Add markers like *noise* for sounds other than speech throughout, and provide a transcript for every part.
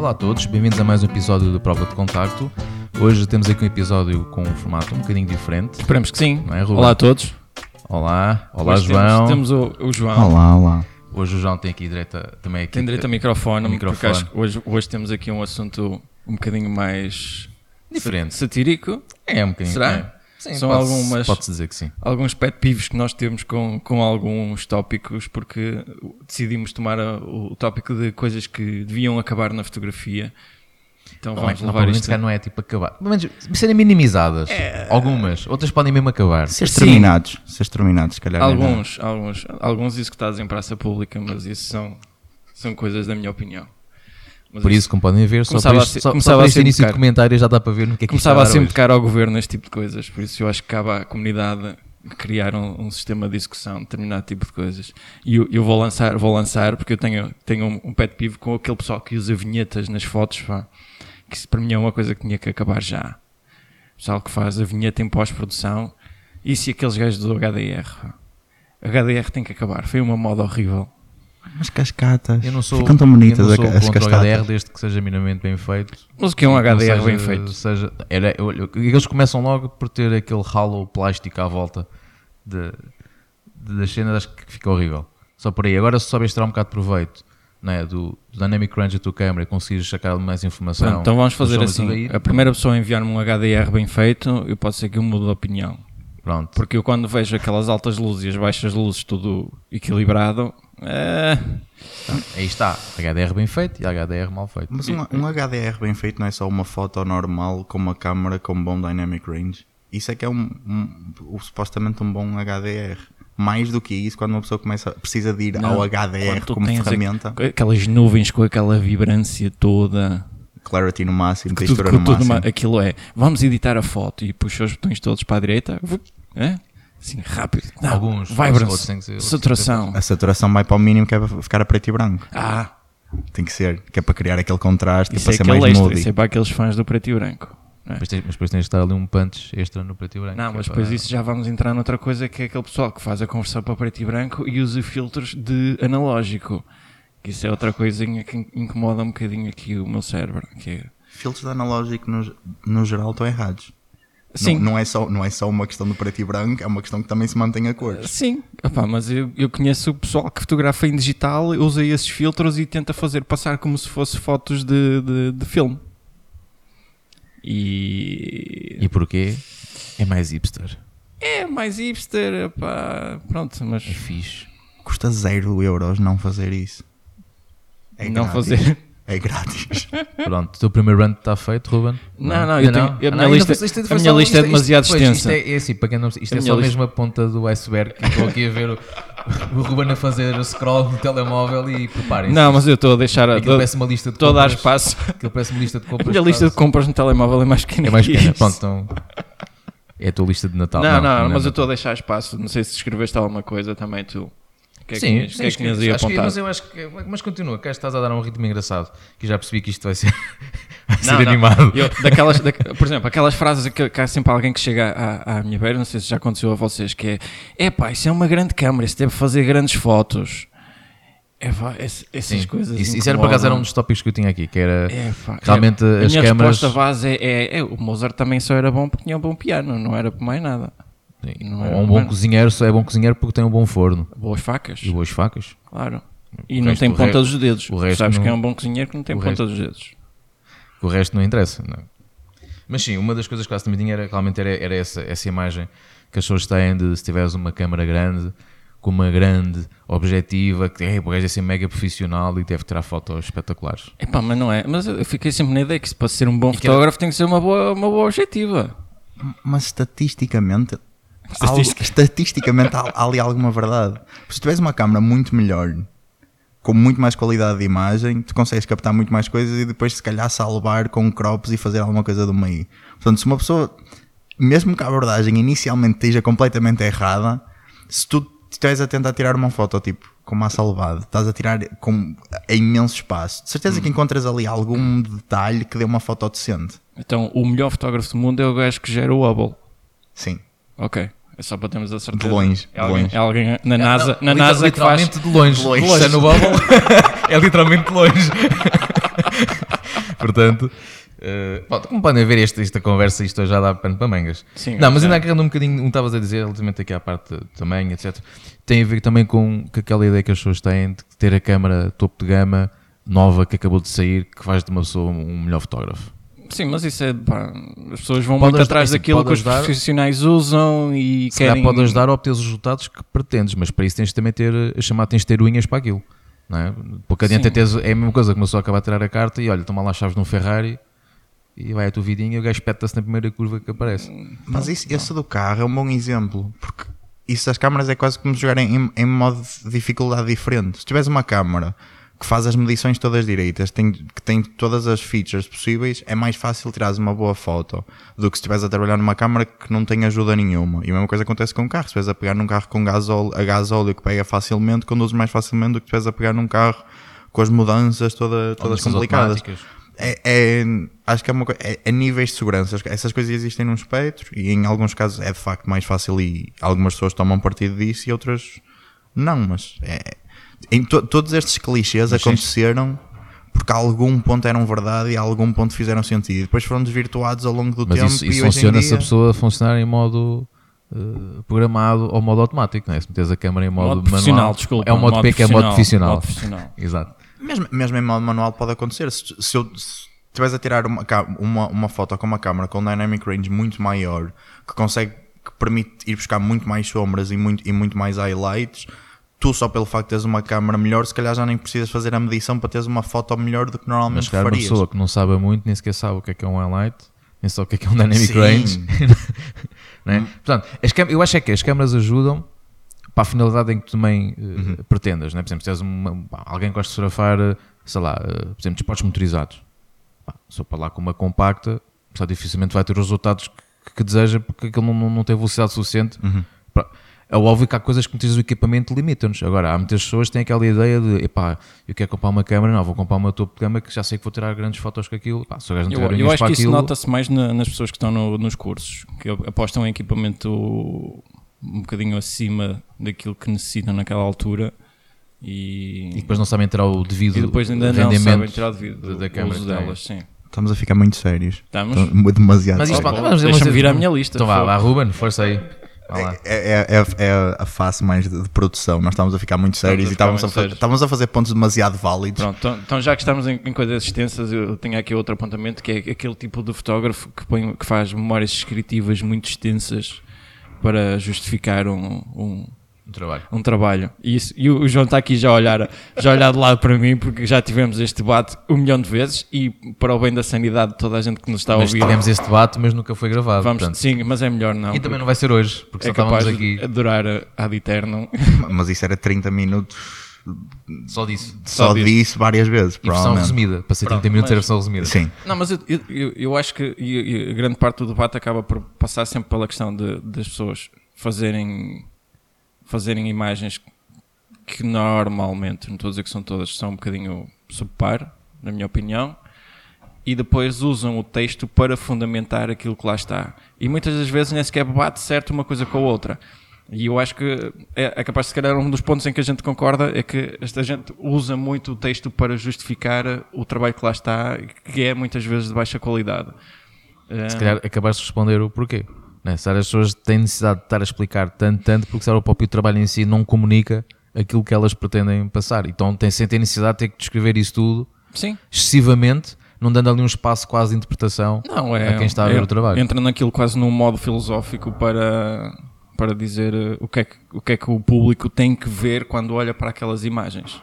Olá a todos, bem-vindos a mais um episódio do Prova de Contacto. Hoje temos aqui um episódio com um formato um bocadinho diferente, Esperemos que sim. não é, Ruben? Olá a todos. Olá, olá Hoje João. Temos, temos o, o João. Olá, olá. Hoje o João tem aqui direito a- também aqui. Tem direito a microfone, ao porque microfone. acho que hoje, hoje temos aqui um assunto um bocadinho mais Diferente. satírico. É um bocadinho. Será? É. Sim, São algumas- Pode-se dizer que sim. Alguns pet peeves que nós temos com, com alguns tópicos, porque decidimos tomar a- o tópico de coisas que deviam acabar na fotografia. Então Não, é, vamos não, levar isto. não é tipo acabar. Pelo menos serem minimizadas. É. Algumas. Outras podem mesmo acabar. Ser exterminados. Ser exterminados, se calhar. é. Alguns, alguns, alguns executados em praça pública, mas isso são, são coisas da minha opinião. Mas Por isso, como podem ver, só por a este, ser- só, só começava por a este ser início de comentário já dá para ver no que é que Começava a sempre tocar ao governo neste tipo de coisas, por isso eu acho que cabe à comunidade criar um, um sistema de discussão de determinado tipo de coisas. E eu, eu vou lançar, vou lançar porque eu tenho, tenho um, um pet peeve com aquele pessoal que usa vinhetas nas fotos, pá, que isso para mim é uma coisa que tinha que acabar já. O pessoal que faz a vinheta em pós-produção, isso e aqueles gajos do HDR. pá. HDR tem que acabar, foi uma moda horrível. As cascatas. Eu não sou, Ficam tão bonitas eu não sou as cascatas. HDR desde que seja minimamente bem feito. Mas o que é um HDR seja- bem feito? Seja, era, eles começam logo por ter aquele halo plástico à volta de, de- das cenas, acho que fica horrível. Só por aí. Agora, se souberes tirar um bocado de proveito né, do, do Dynamic Range da tua câmera e conseguires sacar mais informação. Pronto, então vamos fazer assim. A primeira pessoa a enviar-me um HDR bem feito, eu posso ser que eu mude de opinião. Pronto. Porque eu quando vejo aquelas altas luzes e as baixas luzes tudo equilibrado, é... Aí está. HDR bem feito e HDR mal feito. Mas um, um HDR bem feito não é só uma foto normal com uma câmera com bom dynamic range. Isso é que é um, um- um- supostamente um bom HDR. Mais do que isso, quando uma pessoa começa, precisa de ir Não, ao HDR como ferramenta, aqu- aquelas nuvens com aquela vibrância toda, clarity no máximo, tudo, textura no máximo. aquilo é, vamos editar a foto e puxa os botões todos para a direita, é? assim, rápido, Não, Alguns, vibrance, saturação, A saturação vai para o mínimo que é para ficar a preto e branco. ah, Tem que ser, que é para criar aquele contraste, isso para é ser aquele mais extra, moody. isso é para aqueles fãs do preto e branco. é? Mas, tens, mas depois tens de estar ali um punch extra no preto e branco. Não, que é mas para- depois isso já vamos entrar noutra coisa que é aquele pessoal que faz a conversão para preto e branco e usa filtros de analógico. Que isso é outra coisinha que incomoda um bocadinho aqui o meu cérebro. Que é... Filtros de analógico no, no geral estão errados. Sim, Não, não, é só, não é só uma questão do preto e branco, é uma questão que também se mantém a cores. sim. Epá, mas eu, eu conheço o pessoal que fotografa em digital, usa esses filtros e tenta fazer passar como se fosse fotos de, de, de filme. E... E porquê? É mais hipster. É mais hipster, epá, pronto, mas É fixe. Custa zero euros não fazer isso. É não grátis. fazer. É grátis. *laughs* Pronto, o teu primeiro run está feito, Ruben? Não, não, eu tenho- eu- a minha ainda lista- isto a minha lista é isto- demasiado pois, extensa. Isto é, é assim, para quem não isto A é só lista- mesmo a ponta do iceberg que estou aqui a ver o, *laughs* o Ruben a fazer o scroll no telemóvel e preparem-se. Não, mas eu estou a deixar a, Aquilo parece uma lista de Estou a dar compras. espaço. Aquilo parece uma lista de A compras. minha lista de compras no telemóvel é mais pequena. É mais que pequena. isso. Pronto, então. É a tua lista de Natal. Não, não, mas é eu estou a deixar espaço. Não sei se escreveste alguma coisa também tu. O que é que Sim, tinhas- o que é que tinhas aí que- apontado? mas eu acho que. Mas continua, que estás a dar um ritmo engraçado. Que já percebi que isto vai ser, *laughs* vai ser Não, não. animado. Eu- daquelas, da- *laughs* por exemplo, aquelas frases que, que há sempre alguém que chega à, à minha beira, não sei se já aconteceu a vocês, que é: é pá, isso é uma grande câmera, isso deve fazer grandes fotos. É esse- essas Sim. coisas. Isso, isso era por acaso era um dos tópicos que eu tinha aqui, que era É, realmente é, as a minha câmaras. base é, é, é, o Mozart também só era bom porque tinha um bom piano, não era por mais nada. Não era um bom cozinheiro só é bom cozinheiro porque tem um bom forno Boas facas, e boas facas. claro. E O não resto- tem ponta re- dos dedos. o resto Sabes não- que é um bom cozinheiro que não tem o ponta resto- dos dedos. O resto não interessa. Não. Mas sim, uma das coisas que eu também tinha era realmente era, era essa, essa imagem que as pessoas têm de se tiveres uma câmera grande, com uma grande objetiva, que é, o gajo é ser mega profissional e deve tirar fotos espetaculares. Epá, mas não é. Mas eu fiquei sempre na ideia que se para ser um bom que fotógrafo tem que ser uma boa, uma boa objetiva. Mas estatisticamente, Estatisticamente há, há ali alguma verdade. Se tiveres uma câmera muito melhor, com muito mais qualidade de imagem, tu consegues captar muito mais coisas e depois se calhar salvar com crops e fazer alguma coisa do meio. Portanto, se uma pessoa, mesmo que a abordagem inicialmente esteja completamente errada, se tu estiveres a tentar tirar uma foto tipo com massa elevada, estás a tirar com a imenso espaço, de certeza que encontras ali algum detalhe que dê uma foto decente. Então, o melhor fotógrafo do mundo é o gajo que gera o Hubble. Sim. Ok. É só para termos a certeza. De longe, É alguém, longe. é alguém na NASA, Não, na NASA que faz. literalmente de longe. De longe. É no Bubble. *laughs* *laughs* é literalmente de longe. Portanto, uh, bom, como podem ver, esta, esta conversa, isto já dá pano para mangas. Sim, não, mas ainda agarrando um bocadinho, não estavas a dizer, relativamente aqui à parte de tamanho, etc. Tem a ver também com, com aquela ideia que as pessoas têm de ter a câmara topo de gama, nova, que acabou de sair, que faz de uma pessoa um melhor fotógrafo. Sim, mas isso é. Pá, as pessoas vão Pode muito atrás assim, daquilo que os ajudar- profissionais usam e Se calhar querem. pode ajudar a obter os resultados que pretendes, mas para isso tens de também ter, a chamar, tens de ter unhas para aquilo. Não é? Porque adianta é a mesma coisa que uma pessoa acaba de tirar a carta e olha, toma lá as chaves de um Ferrari e vai a tua vidinha e o gajo espeta-se na primeira curva que aparece. Mas isso, esse do carro é um bom exemplo, porque isso das câmaras é quase como jogarem em, em modo de dificuldade diferente. Se tiveres uma câmara que faz as medições todas direitas, tem, que tem todas as features possíveis, é mais fácil tirares uma boa foto do que se estiveres a trabalhar numa câmara que não tem ajuda nenhuma. E a mesma coisa acontece com o carro. Se estiveres a pegar num carro com gasóleo, a gasóleo que pega facilmente, conduz mais facilmente do que se estiveres a pegar num carro com as mudanças toda, todas complicadas. É, é- acho que é, uma, é, é níveis de segurança. Essas coisas existem num espectro e em alguns casos é de facto mais fácil e algumas pessoas tomam partido disso e outras não. Mas é, em to- todos estes clichês Mas sim. aconteceram porque a algum ponto eram verdade e a algum ponto fizeram sentido. E depois foram desvirtuados ao longo do Mas tempo. isso, e isso hoje em funciona se dia- a pessoa funcionar em modo eh, programado ou modo automático, não é? Se meteres a câmera em modo, Modo profissional, manual, desculpa. é o modo, P que é modo profissional. Modo profissional. Exato. Mesmo, mesmo em modo manual pode acontecer. Se, se eu se estiveres a tirar uma, uma, uma foto com uma câmera com um dynamic range muito maior, que consegue, que permite ir buscar muito mais sombras e muito, e muito mais highlights, tu só pelo facto de teres uma câmera melhor, se calhar já nem precisas fazer a medição para teres uma foto melhor do que Mas normalmente se calhar uma farias. pessoa que não sabe muito, nem sequer sabe o que é que é um highlight, nem sabe o que é que é um dynamic Sim. range. *laughs* não é? Portanto, eu acho é que as câmaras ajudam para a finalidade em que tu também eh, Uhum. pretendas. Não é? Por exemplo, se tens uma- alguém que gosta de fotografar, eh, sei lá, eh, por exemplo, desportos motorizados. Pá, só para lá com uma compacta, só dificilmente vai ter os resultados que, que deseja porque aquilo não, não, não tem velocidade suficiente. Uhum. É óbvio que há coisas que muitas vezes o equipamento limita-nos. Agora, há muitas pessoas que têm aquela ideia de epá, eu quero comprar uma câmera, não, vou comprar uma topo de gama que já sei que vou tirar grandes fotos com aquilo. Pá, se o gajo não Eu, tiver eu acho para que isso aquilo, nota-se mais na- nas pessoas que estão no- nos cursos, que apostam em equipamento um bocadinho acima daquilo que necessitam naquela altura e, e depois não sabem tirar o devido e depois ainda não sabem tirar devido da- da o têm. delas. Sim. Estamos a ficar muito sérios. Estamos? Estamos demasiado Mas isto, sérios. bom. vamos- Deixa-me vir à minha lista, Então vá, vá, Ruben, força aí. É, é- é- é a face mais de, de produção. Nós estamos a ficar muito sérios e estávamos a, fa- sérios. estávamos a fazer pontos demasiado válidos. Pronto, então, então já que estamos em, em coisas extensas, eu tenho aqui outro apontamento que é aquele tipo de fotógrafo que, põe, que faz memórias descritivas muito extensas para justificar um, um, Um trabalho. um trabalho. E, isso- e o João está aqui já a olhar, já a olhar de lado para mim, porque já tivemos este debate um milhão de vezes e para o bem da sanidade de toda a gente que nos está a Mas ouvir. tivemos esse debate, mas nunca foi gravado. Vamos, portanto. sim, mas é melhor não. E também não vai ser hoje, porque só é capaz estávamos de aqui durar ad eternum. *laughs* Mas isso era 30 minutos só disso. só, Só disso. disso várias vezes. E versão resumida, para ser 30 Pronto, minutos mas- era versão resumida. Sim. Não, mas eu, eu- eu, acho que e- e grande parte do debate acaba por passar sempre pela questão de, das pessoas fazerem, fazerem imagens que normalmente, não estou a dizer que são todas, são um bocadinho subpar, na minha opinião, e depois usam o texto para fundamentar aquilo que lá está. E muitas das vezes nem sequer bate certo uma coisa com a outra. E eu acho que é, é capaz de se calhar um dos pontos em que a gente concorda é que esta gente usa muito o texto para justificar o trabalho que lá está, que é muitas vezes de baixa qualidade. Se calhar acabaste de responder o porquê. Né? Se as pessoas têm necessidade de estar a explicar tanto, tanto, porque se o próprio trabalho em si não comunica aquilo que elas pretendem passar. Então tem, sentem necessidade de ter que descrever isso tudo Sim. excessivamente, não dando ali um espaço quase de interpretação Não, é, a quem está a ver é- o trabalho. Entra naquilo quase num modo filosófico para, para dizer eh, o que, é que, o que é que o público tem que ver quando olha para aquelas imagens.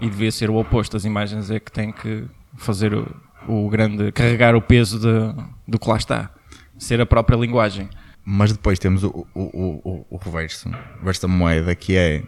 E devia ser o oposto. As imagens é que têm que fazer o, o grande. carregar o peso de, do que lá está. Ser a própria linguagem. Mas depois temos o, o, o, o, reverso, o reverso da moeda, que é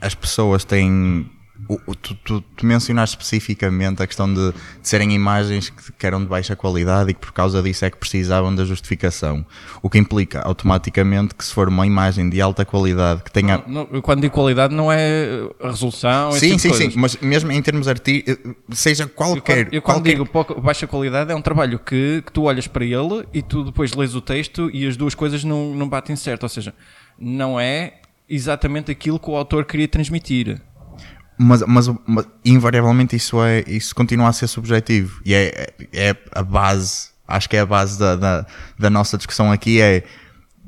as pessoas têm. O- o- tu, tu, tu mencionaste especificamente a questão de, de serem imagens que, que eram de baixa qualidade e que por causa disso é que precisavam da justificação. O que implica automaticamente que se for uma imagem de alta qualidade que tenha. Não, quando digo qualidade, não é a resolução. esse Sim, tipo sim, sim, mas mesmo em termos artísticos, seja Eu qualquer. quando, eu quando qualquer digo pouca- baixa qualidade é um trabalho que, que tu olhas para ele e tu depois lês o texto e as duas coisas não, não batem certo. Ou seja, não é exatamente aquilo que o autor queria transmitir. Mas, mas, mas, invariavelmente isso, é, isso continua a ser subjetivo. E é, é a base, acho que é a base da, da, da nossa discussão aqui, é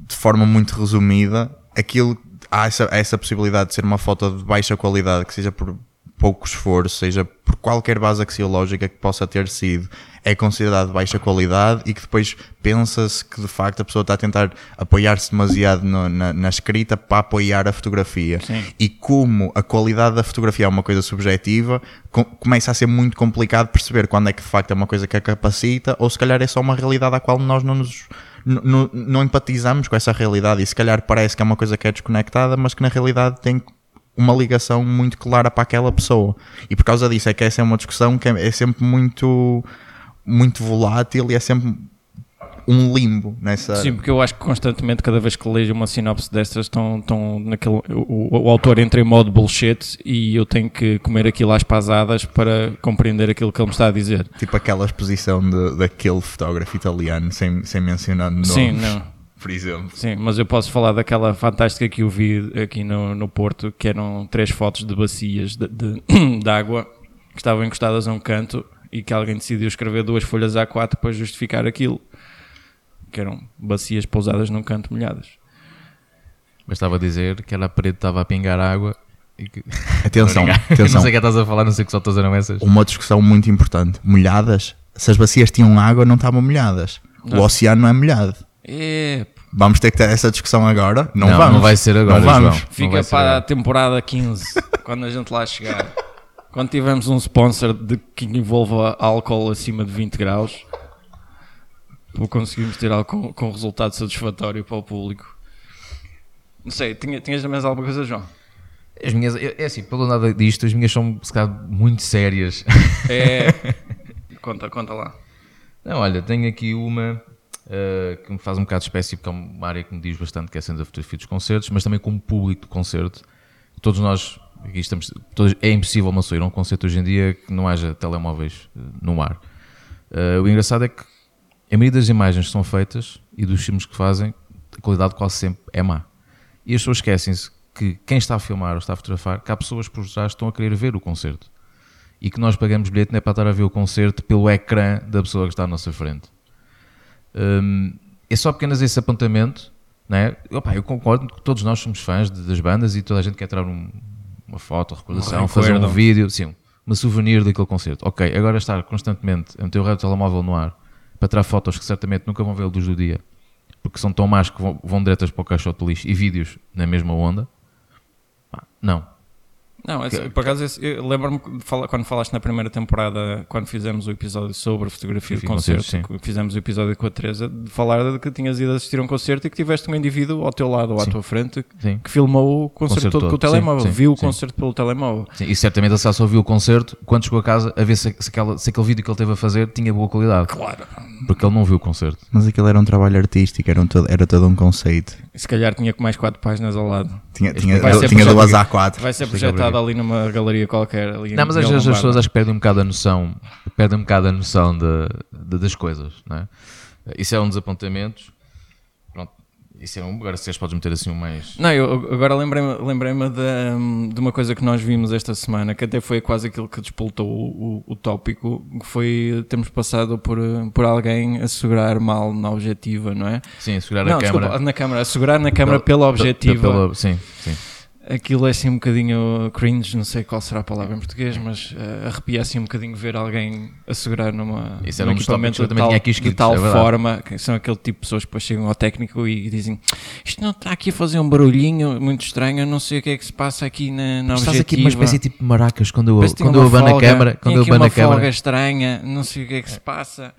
de forma muito resumida, aquilo, há essa, essa possibilidade de ser uma foto de baixa qualidade, que seja por pouco esforço, seja por qualquer base axiológica que possa ter sido, é considerado de baixa qualidade e que depois pensa-se que de facto a pessoa está a tentar apoiar-se demasiado no, na, na, escrita para apoiar a fotografia. Sim. E como a qualidade da fotografia é uma coisa subjetiva, com, começa a ser muito complicado perceber quando é que de facto é uma coisa que a capacita ou se calhar é só uma realidade à qual nós não nos não, não empatizamos com essa realidade e se calhar parece que é uma coisa que é desconectada, mas que na realidade tem uma ligação muito clara para aquela pessoa. E por causa disso é que essa é uma discussão que é, é sempre muito, muito volátil e é sempre um limbo nessa. Sim, porque eu acho que constantemente, cada vez que leio uma sinopse destas, estão, estão naquele. O, o, autor entra em modo bullshit e eu tenho que comer aquilo às pasadas para compreender aquilo que ele me está a dizer. Tipo aquela exposição de, daquele fotógrafo italiano, sem, sem mencionar nomes. Sim, não. Por exemplo. Sim, mas eu posso falar daquela fantástica que eu vi aqui no, no Porto, que eram três fotos de bacias de, de, *clears throat* de água que estavam encostadas a um canto e que alguém decidiu escrever duas folhas A4 para justificar aquilo que eram bacias pousadas num canto molhadas. Bastava dizer que era a parede estava a pingar água e que... *laughs* Atenção, atenção. não sei o que estás a falar, não sei que só estás eram essas. Uma discussão muito importante. Molhadas, se as bacias tinham água, não estavam molhadas. Não. O oceano não é molhado. É... Vamos ter que ter essa discussão agora? Não, não vamos. Não vai ser agora, não vamos. João. Fica para a temporada 15, *laughs* quando a gente lá chegar. Quando tivermos um sponsor de que envolva álcool acima de 20 graus, conseguimos ter algo com, com resultado satisfatório para o público. Não sei, tinha, tinhas mais alguma coisa, João? As minhas, é assim, pelo nada disto, as minhas são se calhar, muito sérias. É. *laughs* conta, conta lá. Não, olha, tenho aqui uma uh, que me faz um bocado de espécie, porque é uma área que me diz bastante, que é a fotografia dos concertos, mas também como público do concerto. Todos nós, aqui estamos, todos, é impossível uma pessoa ir a um concerto hoje em dia que não haja telemóveis uh, no ar. Uh, o engraçado é que a maioria das imagens que são feitas e dos filmes que fazem, a qualidade quase sempre é má. E as pessoas esquecem-se que quem está a filmar ou está a fotografar, que há pessoas por trás que estão a querer ver o concerto. E que nós pagamos bilhete não é para estar a ver o concerto pelo ecrã da pessoa que está à nossa frente. Hum, é só apenas esse apontamento. Né? Opa, eu concordo que todos nós somos fãs de, das bandas e toda a gente quer tirar um, uma foto, recordação, um fazer um vídeo, sim, uma souvenir daquele concerto. Ok, agora estar constantemente a meter o telemóvel no ar para tirar fotos que certamente nunca vão ver a luz do dia, porque são tão más que vão, vão diretas para o caixote de lixo e vídeos na mesma onda. Não, não, que, por acaso lembro-me quando falaste na primeira temporada, quando fizemos o episódio sobre fotografia de concerto, fizemos o episódio com a Teresa, de falar de que tinhas ido assistir a um concerto e que tiveste um indivíduo ao teu lado ou à tua frente sim. que filmou o concerto, concerto todo, com o telemóvel, viu o concerto pelo telemóvel. e certamente ele só viu o concerto quando chegou a casa a ver se, se, aquela, se aquele vídeo que ele teve a fazer tinha boa qualidade. Claro. Porque ele não viu o concerto. Mas aquilo era um trabalho artístico, era, um todo, era todo um conceito. Se calhar tinha mais quatro páginas ao lado. Tinha, tinha, tinha duas A4. Vai ser projetado ali numa galeria qualquer. Ali não, mas às vezes as pessoas acho que perdem um bocado a noção, perdem um bocado a noção de, de das coisas, não é? Isso é um dos apontamentos. Pronto, isso é um. Agora se podes meter assim um mais. Não, eu agora lembrei-me lembrei de, de uma coisa que nós vimos esta semana, que até foi quase aquilo que despoltou o, o, o tópico, que foi termos passado por, por alguém a segurar mal na objetiva, não é? Sim, a segurar não, a desculpa, câmera. na câmera, a segurar na câmera pela objetiva. Pela, sim, sim aquilo é assim um bocadinho cringe, não sei qual será a palavra em português, mas uh, arrepia assim um bocadinho ver alguém a segurar numa, Isso num equipamento de tal, escrito, de tal é forma, que são aquele tipo de pessoas que depois chegam ao técnico e dizem isto não está aqui a fazer um barulhinho muito estranho, eu não sei o que é que se passa aqui na, na Estás aqui uma espécie tipo de maracas quando eu, quando eu abano a câmara, quando eu abano a câmara. estranha, não sei o que é que se passa.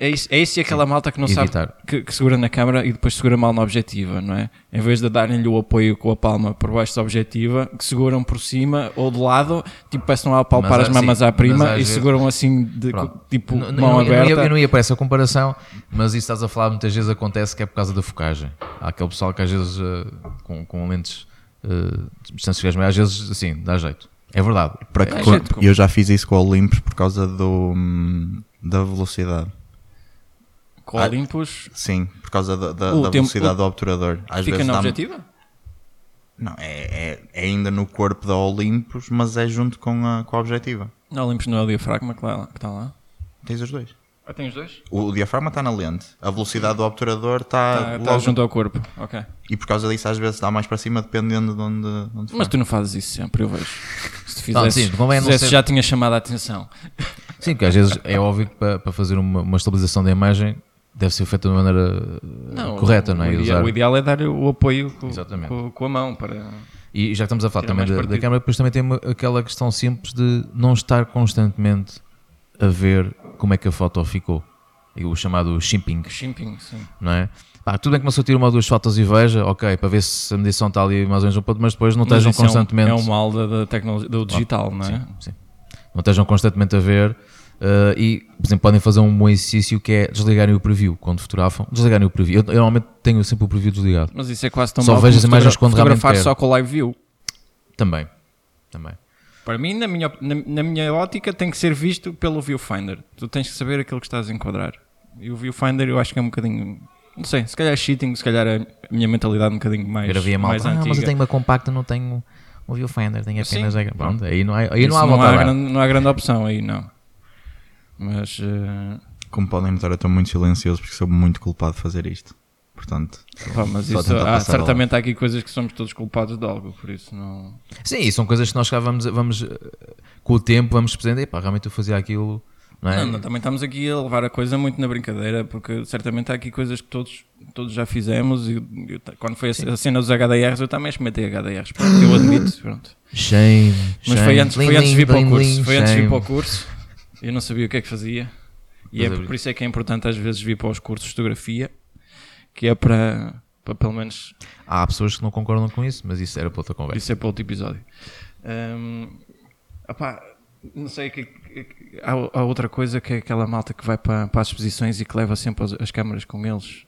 É isso, é isso e aquela Sim. malta que não Editar. sabe que, que, segura na câmara e depois segura mal na objetiva, não é? Em vez de darem-lhe o apoio com a palma por baixo da objetiva, que seguram por cima ou de lado, tipo, parecem a palpar mas, as mamas sim, à prima e seguram assim, de, tipo, não, mão eu, aberta. Eu, eu, eu, não ia para essa comparação, mas isso estás a falar muitas vezes acontece que é por causa da focagem. Há aquele pessoal que às vezes uh, com, com lentes uh, de distâncias mas às vezes assim, dá jeito. É verdade. Para que, é, eu já fiz isso com o Olympus por causa do, hum, da velocidade com ah, Olympus. Sim, por causa da, da, da velocidade do obturador. Às fica vezes na objetiva? Não, é, é, é ainda no corpo da Olympus, mas é junto com a, com a objetiva. Não, Olympus não é o diafragma que está lá. Tens os dois. Ah, tem os dois? O, o diafragma está na lente, a velocidade do obturador está Está logo. tá junto ao corpo. Ok. E por causa disso, às vezes dá mais para cima, dependendo de onde, de onde Mas tu não fazes isso sempre, eu vejo. Se tu Não, sim, convém não fizesses ser- já tinha chamado a atenção. Sim, porque às vezes é óbvio que para, para fazer uma, uma estabilização da imagem deve ser feita de uma maneira uh, correta, o, não é? O ideal, usar- o ideal é dar o apoio com, com- com a mão para. E já que estamos a falar também da, da câmera, depois também tem aquela questão simples de não estar constantemente a ver como é que a foto ficou. E o chamado shipping, Shimping, sim. não é? Pá, tudo bem que uma pessoa tira uma ou duas fotos e veja, ok, para ver se a medição está ali mais ou menos um ponto, mas depois não Mas estejam isso é um- constantemente. É um mal da, da tecnologia, do digital, não é? Sim, sim. Não estejam constantemente a ver uh, e, por exemplo, podem fazer um bom exercício que é desligarem o preview quando fotografam. Desligarem o preview. Eu, eu normalmente tenho sempre o preview desligado. Mas isso é quase tão Só mal vejo as imagens quando realmente fotografar quero. só com o live view. Também. Também. Para mim, na minha, na, na minha ótica, tem que ser visto pelo viewfinder. Tu tens que saber aquilo que estás a enquadrar. E o viewfinder eu acho que é um bocadinho. Não sei, se calhar é cheating, se calhar a minha mentalidade é um bocadinho mais, Eu havia mais ah, antiga. mas eu tenho uma compacta, não tenho um viewfinder, tenho Sim. apenas... a- Pronto, aí não há, aí não há a dar. grande, não há grande opção aí, não. Mas eh, Como podem notar, eu estou muito silencioso porque sou muito culpado de fazer isto. Portanto, pá, mas Só isso, há, passar certamente há aqui coisas que somos todos culpados de algo, por isso não. Sim, e são coisas que nós cá vamos, vamos uh, com o tempo, vamos percebendo, epá, realmente eu fazia aquilo, não é? Não, não, também estamos aqui a levar a coisa muito na brincadeira, porque certamente há aqui coisas que todos, todos já fizemos. E eu quando foi a, a cena dos HDRs, eu também experimentei HDRs. Pronto, eu admito. Pronto. Shame, Mas shame. foi antes, foi antes de vir para o curso. Foi antes de vir para o curso. Eu não sabia o que é que fazia. E é Mas por, abri- por isso é que é importante às vezes vir para os cursos de fotografia, que é para, para pelo menos Há pessoas que não concordam com isso, mas isso era para outra conversa. Isso é para outro episódio. Hum, opá, não sei, que, que- há, há outra coisa que é aquela malta que vai para, para as exposições e que leva sempre as, as câmaras com eles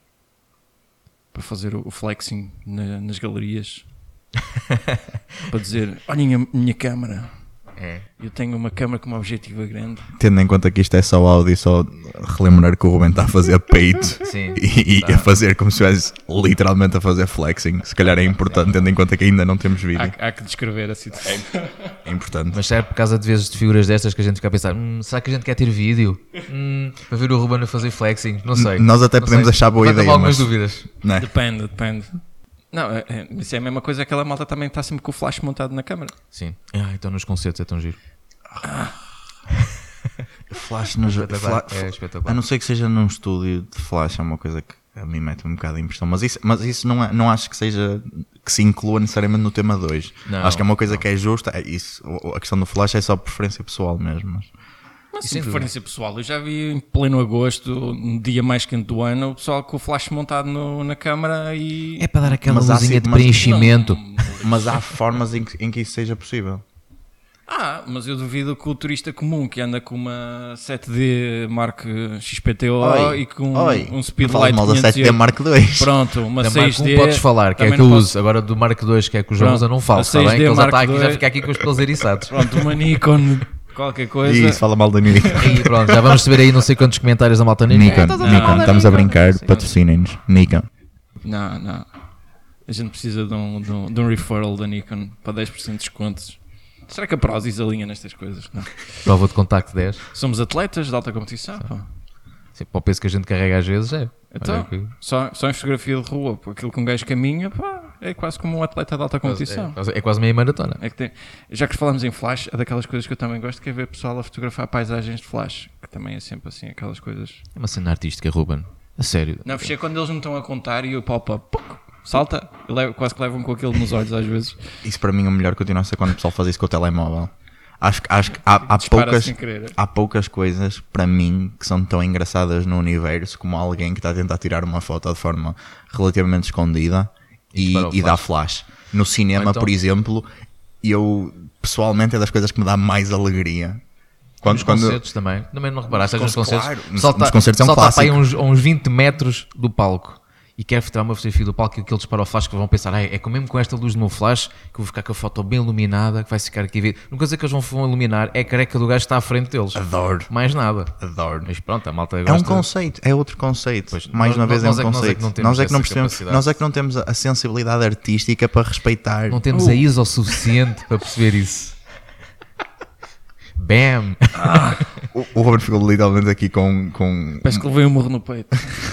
para fazer o, o flexing na- nas galerias. *laughs* para dizer, olhem a minha câmara. É. Eu tenho uma câmara com uma objetiva grande. tendo em conta que isto é só áudio, só relembrar que o Ruben está a fazer peito *laughs* Sim. e, e Tá. a fazer como se estivesse literalmente a fazer flexing. Se calhar é importante, tendo em conta que ainda não temos vídeo. Há, há que descrever a situação. É importante. Mas será por causa de vezes de figuras destas que a gente fica a pensar, "Hum, será que a gente quer ter vídeo? Hum, para ver o Ruben a fazer flexing? Não sei. N- nós até Não podemos sei. achar boa Levanta-me ideia, algumas mas- dúvidas. É? Depende, depende. Não, é, é, isso é a mesma coisa que aquela malta também está sempre com o flash montado na câmara. Sim. Ah, então nos concertos é tão giro. *laughs* Flash nos, Espetacular. fla- É a espetacular. não ser que seja num estúdio de flash, é uma coisa que a mim mete um bocado de impressão. Mas isso, mas isso não, é, não acho que seja que se inclua necessariamente no tema 2. Não, acho que é uma coisa não. que é justa. É isso, a questão do flash é só preferência pessoal mesmo. Mas... Mas Isso sem preferência pessoal, eu já vi em pleno agosto, no dia mais quente do ano, o pessoal com o flash montado no- na câmara e. É para dar aquela Mas luzinha de preenchimento. mas há formas em que, em que isso seja possível. Ah, mas eu duvido que o turista comum que anda com uma 7D Mark XPTO Oi, e com oi, um não Speedlight mal da 7D 508. Mark II. Pronto, uma Da Mark 6D. I podes falar, que é que eu não uso. posso- Agora do Mark II, que é que o João usa, não falo. Está bem? 6D Que ele já, está aqui, já fica aqui com os pelos eriçados. Pronto, uma Nikon, qualquer coisa. E isso fala mal da Nikon. *laughs* E pronto, já vamos receber aí não sei quantos comentários da malta Nikon. Nikon, É, Nikon, falar da estamos a Nikon, brincar, patrocinem-nos. Nikon. Não, não. A gente precisa de um, de um, de um referral da Nikon para 10% de descontos. Será que a Prozis alinha nestas coisas? Não. Prova de contacto 10. Somos atletas de alta competição. pá. Sim, para o peso que a gente carrega às vezes é. Então, só, só em fotografia de rua, pô, aquilo que um gajo caminha, pá, é quase como um atleta de alta competição. É, quase- é quase meia maratona. É que tem- já que falamos em flash, é daquelas coisas que eu também gosto, que é ver pessoal a fotografar paisagens de flash, que também é sempre assim, aquelas coisas. É uma cena artística, Ruben. A sério. Não, fechei quando eles me estão a contar e o puc, salta, e levo- quase que levam com aquilo nos olhos às vezes. Isso para mim é o melhor continua a ser quando o pessoal faz isso com o telemóvel. Acho, que- acho que há, há poucas, há poucas coisas para mim que são tão engraçadas no universo como alguém que está a tentar tirar uma foto de forma relativamente escondida e, e dá flash. No cinema, então- por exemplo, eu pessoalmente é das coisas que me dá mais alegria. Quando, Nos quando, concertos também. Também não reparaste, Nos nos concertos. claro, o pessoal nos concertos é um o pessoal para aí clássico. uns, uns 20 metros do palco. E quer tirar uma fotografia do palco e aquele dispara o flash que vão pensar, ah, é com- mesmo com esta luz do meu flash que eu vou ficar com a foto bem iluminada, que vai ficar aqui a ver. Não quer dizer que eles vão, iluminar, é a careca do gajo que está à frente deles. Adoro. Mais nada. Adoro. Mas pronto, a malta É gosta. um conceito, é outro conceito. Pois, Mais nós- uma vez nós é é um que- nós é que conceito. não temos Nós é que não essa percebemos, nós é que não temos a sensibilidade artística para respeitar. Não temos a ISO suficiente para perceber isso. Bam! O, o Robert ficou literalmente aqui com. com... Parece que levei um morro no peito. *laughs*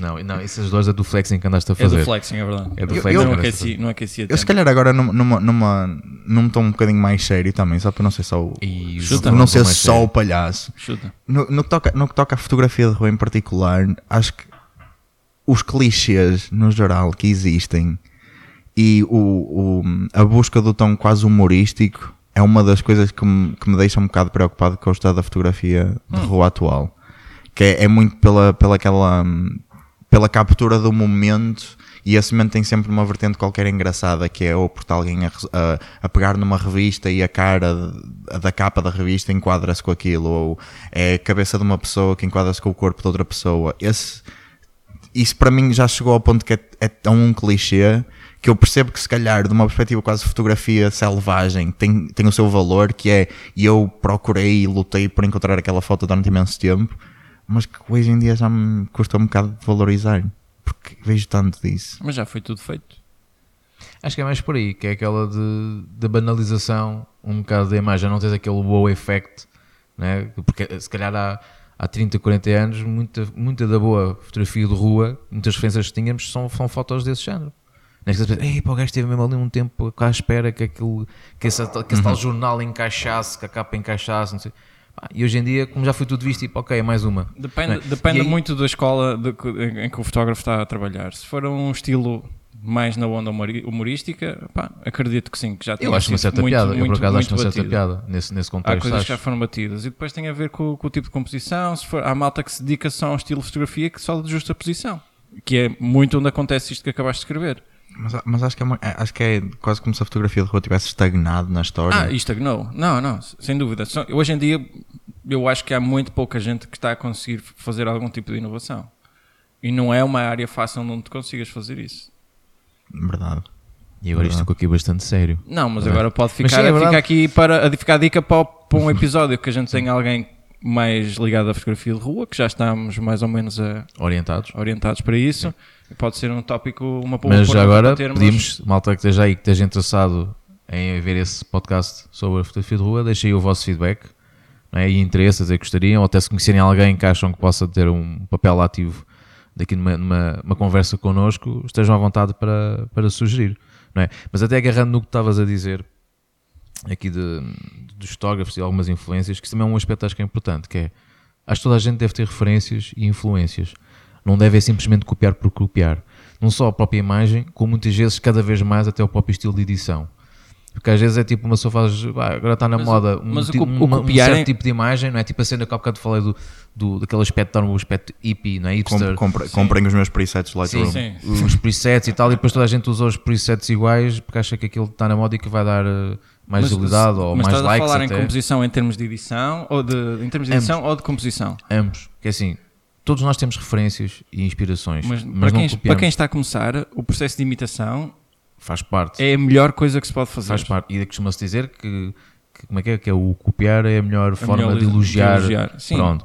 Não, não, essas duas é do flexing que andaste a É fazer. do flexing, é verdade. É do Eu- flexing eu não aqueci, não aqueci a Eu se tempo. calhar agora numa, numa, numa, num tom um bocadinho mais sério também, só para não ser só o. E Chuta. não ser só sério. o palhaço. Chuta. No, no que toca, no que toca à fotografia de rua em particular, acho que os clichês no geral que existem e o, o- a busca do tom quase humorístico é uma das coisas que me, que me deixa um bocado preocupado com o estado da fotografia de rua atual. Que é, é muito pela, pela, aquela, hum, pela captura do momento e esse momento tem sempre uma vertente qualquer engraçada que é ou por alguém a, a- a pegar numa revista e a cara de- da capa da revista enquadra-se com aquilo ou é a cabeça de uma pessoa que enquadra-se com o corpo de outra pessoa. Esse, isso para mim já chegou ao ponto que é, é tão um clichê que eu percebo que se calhar de uma perspectiva quase fotografia selvagem tem, tem o seu valor que é eu procurei e lutei por encontrar aquela foto durante imenso tempo mas que hoje em dia já me custa um bocado de valorizar porque vejo tanto disso Mas já foi tudo feito. Acho que é mais por aí, que é aquela de, de banalização um bocado da imagem, não tens aquele wow effect, né? porque se calhar há, há 30, 40 anos, muita, muita da boa fotografia de rua, muitas referências que tínhamos são, são fotos desse género. É pensa, Ei, pá, o gajo esteve mesmo ali um tempo cá à espera que, aquilo, que, esse, que esse tal jornal encaixasse, que a capa encaixasse, não sei. E hoje em dia, como já foi tudo visto, tipo, ok, é mais uma. Depende, é? depende aí- muito da escola de em que o fotógrafo está a trabalhar. Se for um estilo mais na onda humorística, pá, acredito que sim, que já Eu tenha acho uma certa muito, piada, eu muito, por acaso acho uma certa piada nesse, nesse Há contexto. coisas que já acho. foram batidas e depois tem a ver com, com o tipo de composição. Se for, há malta que se dedica só a um estilo de fotografia que só de justa posição, que é muito onde acontece isto que acabaste de escrever. Mas, mas acho, que é uma- acho que é quase como se a fotografia de rua tivesse estagnado na história Ah, e estagnou. Não, não, sem dúvida. Hoje em dia, eu acho que há muito pouca gente que está a conseguir fazer algum tipo de inovação. E não é uma área fácil onde tu consigas fazer isso. verdade E agora isto ficou aqui bastante sério. Não, mas é? agora pode ficar, sim, é fica aqui para, ficar a dica para, para um episódio que a gente tenha alguém mais ligado à fotografia de rua, que já estamos mais ou menos a- Orientados. orientados para isso. Pode ser um tópico, uma Mas agora termos- pedimos, malta que esteja aí, que esteja interessado em ver esse podcast sobre a fotografia de rua, deixem aí o vosso feedback não é? e interesse, dizer que gostariam, ou até se conhecerem alguém que acham que possa ter um papel ativo daqui numa, numa uma conversa connosco, estejam à vontade para, para sugerir. Não é? Mas até agarrando no que estavas a dizer aqui de, dos fotógrafos e algumas influências, que isso também é um aspecto acho que é importante, que é acho que toda a gente deve ter referências e influências. Não deve é simplesmente copiar por copiar. Não só a própria imagem, como muitas vezes, cada vez mais, até o próprio estilo de edição. Porque às vezes é tipo uma pessoa faz, "Ah, agora está na Mas o- moda um, mas o ti- co- o uma- um certo é- tipo de imagem, não é? Tipo a cena que há bocado falei do, do, daquele aspecto, dar um aspecto hippie, não é? Hipster. Com- compre- comprem os meus presets de Lightroom Sim. os presets e tal, e depois toda a gente usa os presets iguais porque acha que aquilo está na moda e que vai dar eh, mais Mas- agilidade ou mas mais estás likes a falar até. em composição em termos de edição ou de em termos de edição ou de composição? Ambos, que é assim, todos nós temos referências e inspirações, Mas, mas, para, não quem, copiamos. para quem está a começar, o processo de imitação faz parte, é a melhor coisa que se pode fazer. faz parte. E costuma-se dizer que, que como é que é? Que é o copiar é a melhor forma melhor de de elogiar. elogiar, sim. Pronto.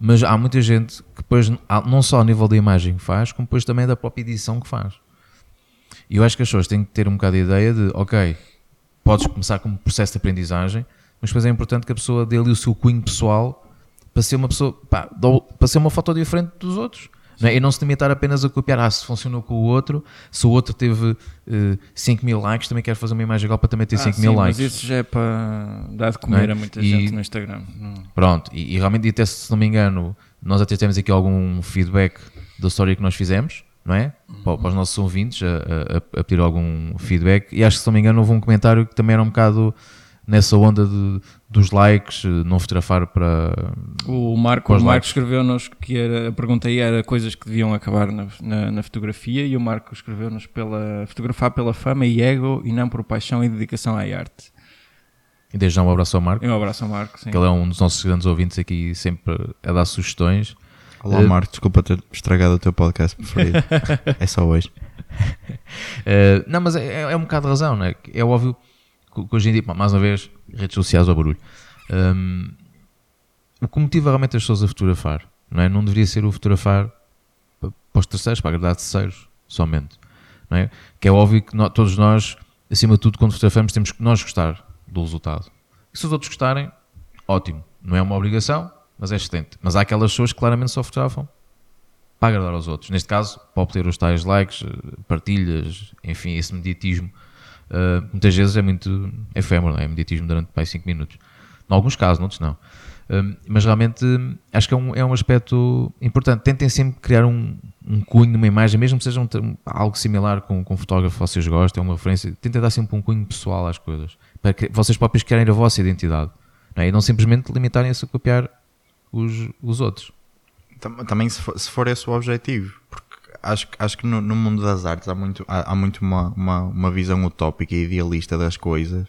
Mas há muita gente que depois, não só a nível da imagem que faz, como depois também da própria edição que faz. E eu acho que as pessoas têm que ter um bocado a ideia de, ok, podes começar como processo de aprendizagem, mas depois é importante que a pessoa dê ali o seu cunho pessoal para ser uma pessoa, pá, para ser uma foto diferente dos outros. Não é? E não se limitar apenas a copiar, ah, se funcionou com o outro, se o outro teve eh, 5 mil likes, também quero fazer uma imagem igual para também ter Ah, 5 sim, mil mas likes. isso já é para dar de comer Não é? a muita E- gente no Instagram. Não. Pronto, e, e realmente, até se não me engano, nós até temos aqui algum feedback da história que nós fizemos, não é? Para, para os nossos ouvintes a, a- a pedir algum feedback. E acho que se não me engano, houve um comentário que também era um bocado nessa onda de, dos likes, eh, não fotografar para. O Marco, Para o Marco escreveu-nos que era, a pergunta aí era coisas que deviam acabar na, na, na fotografia e o Marco escreveu-nos pela fotografar pela fama e ego e não por paixão e dedicação à arte. E desde já um abraço ao Marco, E um abraço ao Marco, sim. que ele é um dos nossos grandes ouvintes aqui, sempre a dar sugestões. Olá, Eh, Marco, desculpa ter estragado o teu podcast preferido. *laughs* é só hoje. Uh, não, mas é, é um bocado de razão, não é? É óbvio hoje em dia, mais uma vez, redes sociais ao barulho. Um, o que motiva realmente as pessoas a fotografar, não é? Não deveria ser o fotografar pa- para os terceiros, para agradar terceiros, somente. Não é? Que é óbvio que nó- todos nós, acima de tudo, quando fotografamos, temos que nós gostar do resultado. E se os outros gostarem, ótimo. Não é uma obrigação, mas é excelente. Mas há aquelas pessoas que claramente só fotografam para agradar aos outros. Neste caso, para obter os tais likes, eh, partilhas, enfim, esse mediatismo, eh, muitas vezes é muito efêmero, não é? mediatismo durante mais 5 minutos. Em alguns casos, noutros não. Um, mas realmente acho que é um, é um aspecto importante. Tentem sempre criar um, um cunho numa imagem, mesmo que seja um, algo similar com, com um fotógrafo vocês gostem, uma referência. Tentem dar sempre um cunho pessoal às coisas, para que vocês próprios criarem a vossa identidade não é? e não simplesmente limitarem-se a copiar os, os outros. Tam- Também se for, se for esse o objetivo, porque acho, que- acho que no, no mundo das artes há muito, há, há muito uma, uma, uma visão utópica e idealista das coisas,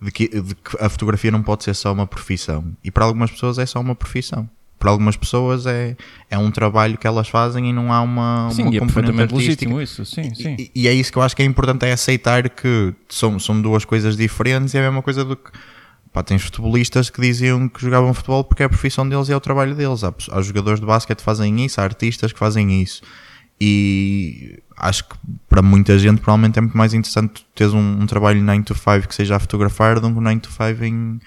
de que, de que a fotografia não pode ser só uma profissão. E para algumas pessoas é só uma profissão. Para algumas pessoas é, é um trabalho que elas fazem e não há uma, Sim, uma e é artística. legítimo isso, sim, sim. E, e é isso que eu acho que é importante, é aceitar que são, são duas coisas diferentes e é a mesma coisa do que pá, tens futebolistas que diziam que jogavam futebol porque é a profissão deles e é o trabalho deles. Há, há jogadores de basquete que fazem isso, há artistas que fazem isso. E acho que para muita gente provavelmente é muito mais interessante teres um, um trabalho 9 to 5 que seja a fotografar do que um 9 to 5 em,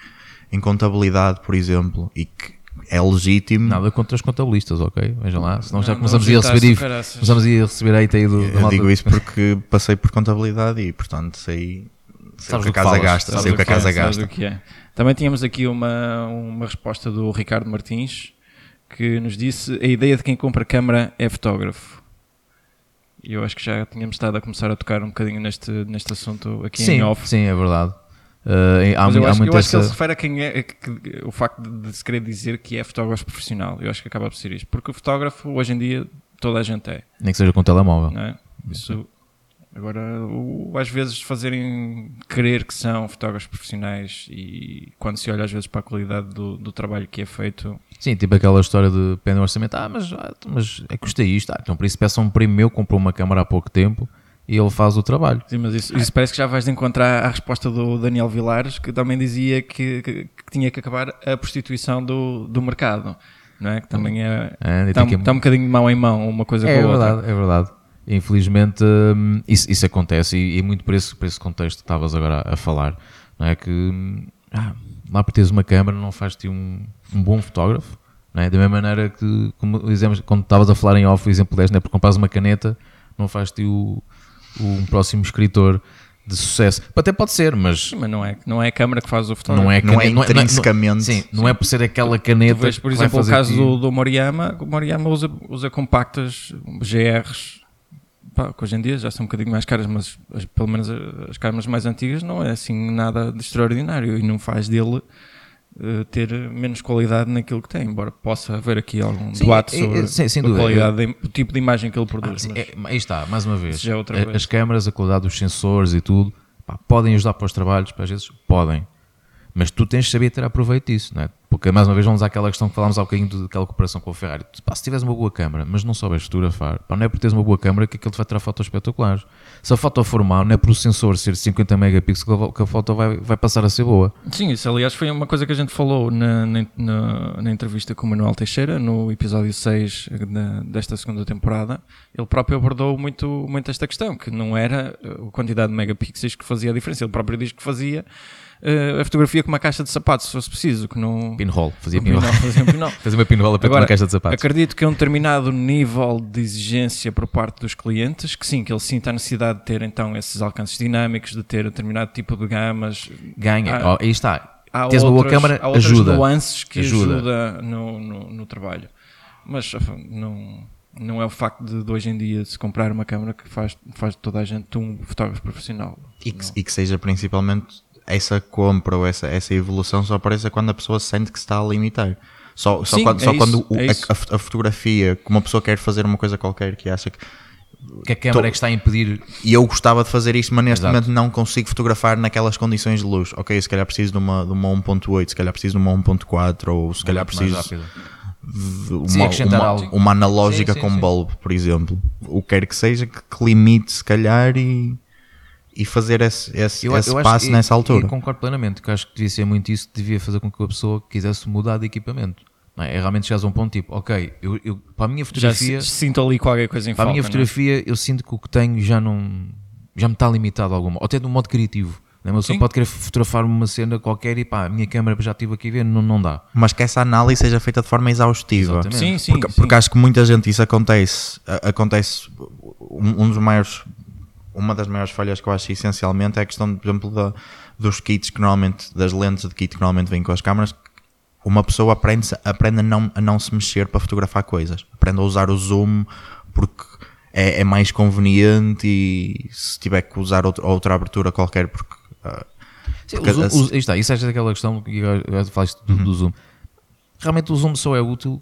em contabilidade, por exemplo. E que é legítimo. Nada contra os contabilistas, ok? Vejam lá, senão já Não, começamos não a receber começamos a receber hate aí do, Eu digo isso porque passei por contabilidade e, portanto, sei, sei o que a casa falas, gasta. sabes Sei o que a é, casa sabes gasta. é. Também tínhamos aqui uma, uma resposta do Ricardo Martins que nos disse a ideia de quem compra câmara é fotógrafo. E eu acho que já tínhamos estado a começar a tocar um bocadinho neste, neste assunto aqui sim, em off. sim, é verdade. Uh, há, Mas eu há acho, eu acho que ele se essa... refere a quem é que- que- o facto de, de se querer dizer que é fotógrafo profissional. Eu acho que acaba por ser isto. Porque o fotógrafo, hoje em dia, toda a gente é. Nem que seja com telemóvel. Não é? Isso, agora, o- às vezes fazerem crer que são fotógrafos profissionais e quando se olha às vezes para a qualidade do, do trabalho que é feito, Sim, tipo aquela história de pé no orçamento. Ah, mas, ah, mas é custa isto. Ah, então por isso peça um primo meu, comprou uma câmara há pouco tempo e ele faz o trabalho. Sim, mas isso, isso parece que já vais encontrar a resposta do Daniel Vilares, que também dizia que, que- que tinha que acabar a prostituição do, do mercado, não é? Que também é. É, Está, que- está um bocadinho de mão em mão uma coisa É com a outra. verdade, é verdade. Infelizmente hum, isso, isso acontece e, e muito por esse, por esse contexto que estavas agora a falar. Não é que hum, ah, lá por teres uma câmera não faz-te um, um bom fotógrafo. Não é? Da mesma maneira que, como dizemos, quando estavas a falar em off, o exemplo deste, não é? porque comprares uma caneta, não faz-te o, o- um próximo escritor de sucesso. Até pode ser, mas Mas não é, não é a câmara que faz o fotógrafo. não é, Não é caneta- intrinsecamente. sim, não é por ser aquela Tu caneta. vês, por que vai exemplo, o caso que- do, do Moriyama. O Moriyama usa, usa compactas GRs, pá, hoje em dia já são um bocadinho mais caras, mas as- pelo menos as câmaras mais antigas não é assim nada de extraordinário e não faz dele eh, ter menos qualidade naquilo que tem, embora possa haver aqui algum Sim, debate é- é- sobre sem- sem a dúvida. qualidade, de- o tipo de imagem que ele Ah, produz. sim, mas- é- aí está, mais uma vez. Já é A- vez. As câmaras, a qualidade dos sensores e tudo, pá, podem ajudar para os trabalhos, para às vezes podem. Mas tu tens de saber ter aproveito disso, não é? Porque mais uma vez vamos àquela questão que falámos há bocadinho daquela cooperação com a Ferrari. Pá, se tiveres uma boa câmara, mas não souberes fotografar, pá, não é por teres uma boa câmara que aquilo te vai tirar fotos espetaculares. Se a foto for má, não é por o sensor ser 50 megapixels que a- foto vai, vai passar a ser boa. Sim, isso aliás foi uma coisa que a gente falou na, na, na- na entrevista com o Manuel Teixeira, no episódio 6 da- desta segunda temporada. Ele próprio abordou muito, muito esta questão, que não era a quantidade de megapixels que fazia a diferença. Ele próprio diz que fazia uh, a fotografia com uma caixa de sapatos, se fosse preciso, que não... Pinhole, fazia um pinhole. pinhole, fazia um pinhole. *laughs* Fazia uma pinhole para Agora, uma caixa de sapatos. Acredito que é um determinado nível de exigência por parte dos clientes, que sim, que ele sinta a necessidade de ter então esses alcances dinâmicos, de ter determinado tipo de gamas, Ganha, Ah, Ó, aí está. há Tens uma boa outras- câmara, há outras ajuda. nuances que ajuda, Ajuda. no, no, no trabalho. Mas afim, não, não é o facto de, de hoje em dia se comprar uma câmera que faz, faz de toda a gente um fotógrafo profissional. E que, e que seja principalmente essa compra ou essa, essa evolução só apareça quando a pessoa sente que se está a limitar. Só, só Sim, quando, é só isso, quando o- é a- a, fotografia, que uma pessoa quer fazer uma coisa qualquer que acha que. Que a câmara Tô- é que está a impedir E eu gostava de fazer isto, mas neste Exato. momento não consigo fotografar naquelas condições de luz. Ok, se calhar preciso de uma, de uma 1.8, se calhar preciso de uma 1.4, ou se calhar preciso uma, uma, uma analógica Sim, sim, com sim. bulb, por exemplo. O que quer que seja, que, que limite se calhar e, e fazer esse, esse, Eu, esse eu acho- passo e- nessa altura. E concordo plenamente, que acho que devia ser muito isso que devia fazer com que a pessoa quisesse mudar de equipamento. Não é? é realmente chegares a um ponto tipo, ok, eu, eu- para a minha Já fotografia, se- sinto ali qualquer coisa em para a minha é? fotografia eu sinto que o que tenho já não já me está limitado a alguma, ou até de um modo criativo. Não é? Uma pessoa Sim. pode querer fotografar uma cena qualquer e pá, a minha câmera já estive aqui a ver, não, não dá. Mas que essa análise seja feita de forma exaustiva. Exatamente. Sim, sim. Porque, sim. porque acho que muita gente isso acontece. Acontece. Um, um dos maiores. Uma das maiores falhas que eu acho essencialmente é a questão, por exemplo, da, dos kits que normalmente. das lentes de kit que normalmente vêm com as câmaras. Uma pessoa aprende, aprende a, não, a não se mexer para fotografar coisas. Aprende a usar o zoom porque é, é mais conveniente e se tiver que usar outro- outra abertura qualquer porque. Sim, Porque o zoom- o- está, isso é aquela questão que falaste do, Uhum. do zoom. Realmente o zoom só é útil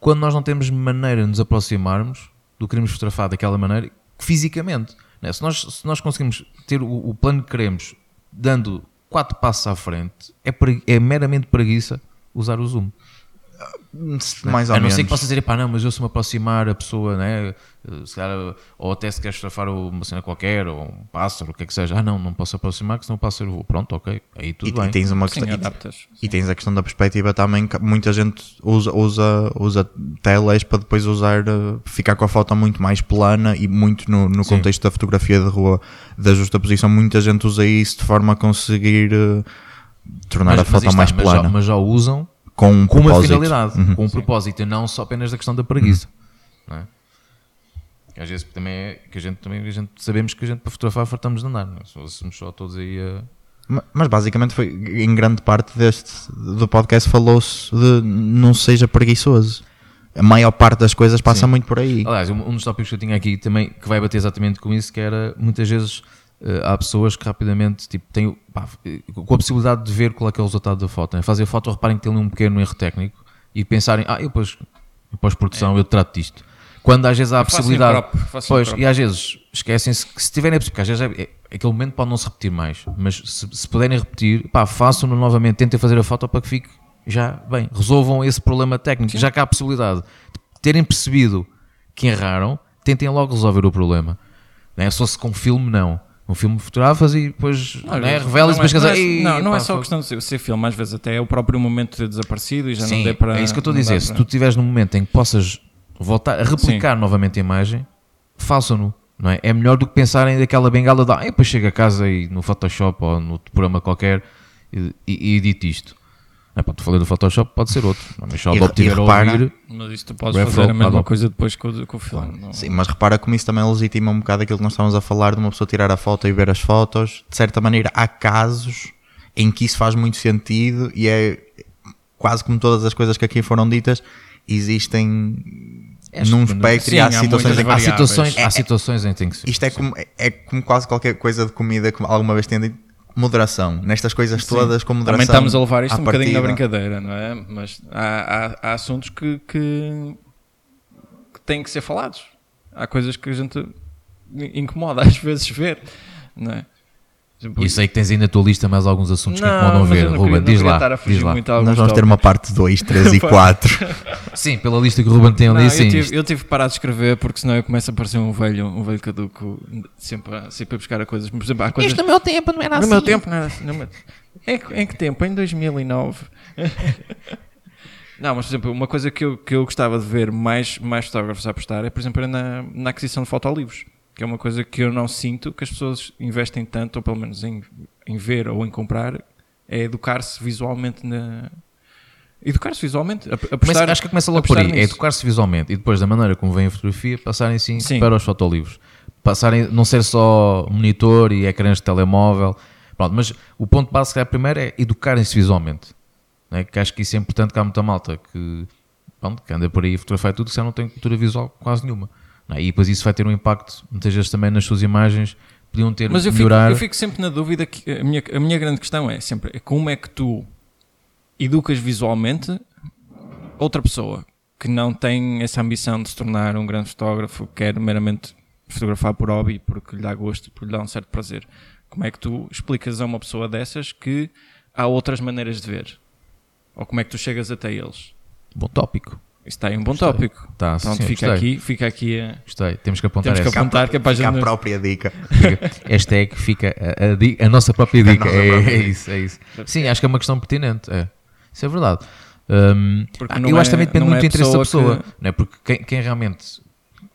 quando nós não temos maneira de nos aproximarmos do que queremos fotografar daquela maneira fisicamente. Né? Se, nós, se nós conseguimos ter o, o plano que queremos dando quatro passos à frente, é, é meramente preguiça usar o zoom. Mais ou a não ser que possa dizer, pá, não, mas eu se me aproximar a pessoa, né, se calhar, ou até se queres fotografar uma cena qualquer, ou um pássaro, o que é que seja, ah, não, não posso aproximar, que senão o pássaro voa. Pronto, ok, aí tudo e, bem. e tens uma Sim, questão. e- adaptas. E tens a questão da perspectiva também, que muita gente usa, usa, usa telas para depois usar, eh, ficar com a foto muito mais plana e muito no, no Sim. contexto da fotografia de rua, da justaposição, muita gente usa isso de forma a conseguir eh, tornar a foto aí está, mais mas plana, já, mas já usam com um com uma finalidade, Uhum. com um propósito, e não só apenas da questão da preguiça. Não é? Às vezes também é que a gente também a gente, sabemos que a gente para fotografar fartamos de andar, não é? Se fôssemos só todos aí a. Ma- Mas basicamente foi, em grande parte deste do podcast falou-se de não seja preguiçoso. A maior parte das coisas passa Sim. muito por aí. Aliás, um um dos tópicos que eu tinha aqui também que vai bater exatamente com isso, que era muitas vezes eh, há pessoas que rapidamente tipo, têm, pá, com a possibilidade de ver qual é é o resultado da foto. Né? Fazer a foto, reparem que tem ali um pequeno erro técnico e pensarem, ah, eu depois, eu pós-produção eu trato disto. Quando às vezes há a possibilidade. pois, e às vezes esquecem-se que se tiverem a porque às vezes é, é- aquele momento pode não se repetir mais, mas se, se puderem repetir, pá, façam-no novamente, tentem fazer a foto para que fique já bem, resolvam esse problema técnico, já que há a possibilidade de terem percebido que erraram, tentem logo resolver o problema. Não é? Se com filme, não. Um filme fotografas e depois Olha, né, revela e não depois é- quer não é- dizer, "Ei, Não, não é só foi-" questão de ser, filme, às vezes até é o próprio momento de ter desaparecido e já Sim, não dê para. é isso que eu estou a não dizer. Se para- tu estiveres num momento em que possas voltar a replicar novamente a imagem, façam-no. Não é? é melhor do que pensarem daquela bengala de ah, depois chego a casa e no Photoshop ou no programa qualquer e, e, e edito isto. É, pá, tu falei do Photoshop, pode ser outro. Não, mas se o E- Adobe e a repara- ouvir, Mas isso tu podes Referral, fazer a mesma Adobe. coisa depois com, o- com o filme. não- Sim, mas repara como isso também legitima um bocado aquilo que nós estávamos a falar de uma pessoa tirar a foto e ver as fotos. De certa maneira, há casos em que isso faz muito sentido e é quase como todas as coisas que aqui foram ditas, existem É, num sim, espectro e há há situações em que há situações, É- há situações em que tem que ser. isto é como, é como quase qualquer coisa de comida que alguma vez tem dito, moderação. Nestas coisas todas, com moderação. Também estamos a levar isto um bocadinho na partida. brincadeira, não é? Mas há, há, há assuntos que, que, que têm que ser falados. Há coisas que a gente incomoda às vezes ver, não é? E sei que tens aí na tua lista mais alguns assuntos que Não, incomodam mas ver. não Ruben, queria- diz lá. Diz lá. Nós vamos ter uma tópicos. parte 2, 3 e *laughs* 4. Sim, pela lista que o Ruben tem ali, Não, sim. eu, tive, isto- eu tive que parar de escrever porque senão eu começo a parecer um velho, um velho caduco sempre a, sempre a buscar a coisas. Por exemplo, há coisas Isto no meu tempo não era no assim. meu tempo não era assim. no meu- *laughs* Em, que- em que tempo? Em 2009. *laughs* não, mas por exemplo, uma coisa que eu, que eu gostava de ver mais, mais fotógrafos a apostar é, por exemplo, era na, na aquisição de fotolivros. Que é uma coisa que eu não sinto que as pessoas investem tanto, ou pelo menos em, em ver ou em comprar, é educar-se visualmente na. Educar-se visualmente. Apostar, acho que começa logo por aí, é educar-se visualmente e depois da maneira como vem a fotografia, passarem sim, Sim. para os fotolivros. Passarem, não ser só monitor e ecrãs de telemóvel. Pronto, mas o ponto básico é, primeiro é educarem-se visualmente. Né? Que acho que isso é importante, que há muita malta que, pronto, que anda por aí a fotografar tudo, que já não tem cultura visual quase nenhuma. Né? E depois isso vai ter um impacto, muitas vezes também nas suas imagens, podiam ter, Mas eu fico, melhorar. eu fico sempre na dúvida que a minha, a minha grande questão é sempre é como é que tu educas visualmente outra pessoa que não tem essa ambição de se tornar um grande fotógrafo, quer meramente fotografar por hobby, porque lhe dá gosto, porque lhe dá um certo prazer. Como é que tu explicas a uma pessoa dessas que há outras maneiras de ver? Ou como é que tu chegas até eles? Bom tópico. Está aí um bom Gostei. tópico. Tá, Pronto, sim, fica gostei. aqui, fica aqui a... Gostei. Temos que apontar Temos que essa. apontar que é para a Fica a própria dica. Fica- Hashtag fica a, a a nossa própria dica. nossa é, própria é isso, é isso. Sim, acho que é uma questão pertinente. É. Isso é verdade. Hum, ah, não eu acho é- que também depende muito é do interesse da pessoa pessoa. Não é? Porque quem, quem realmente,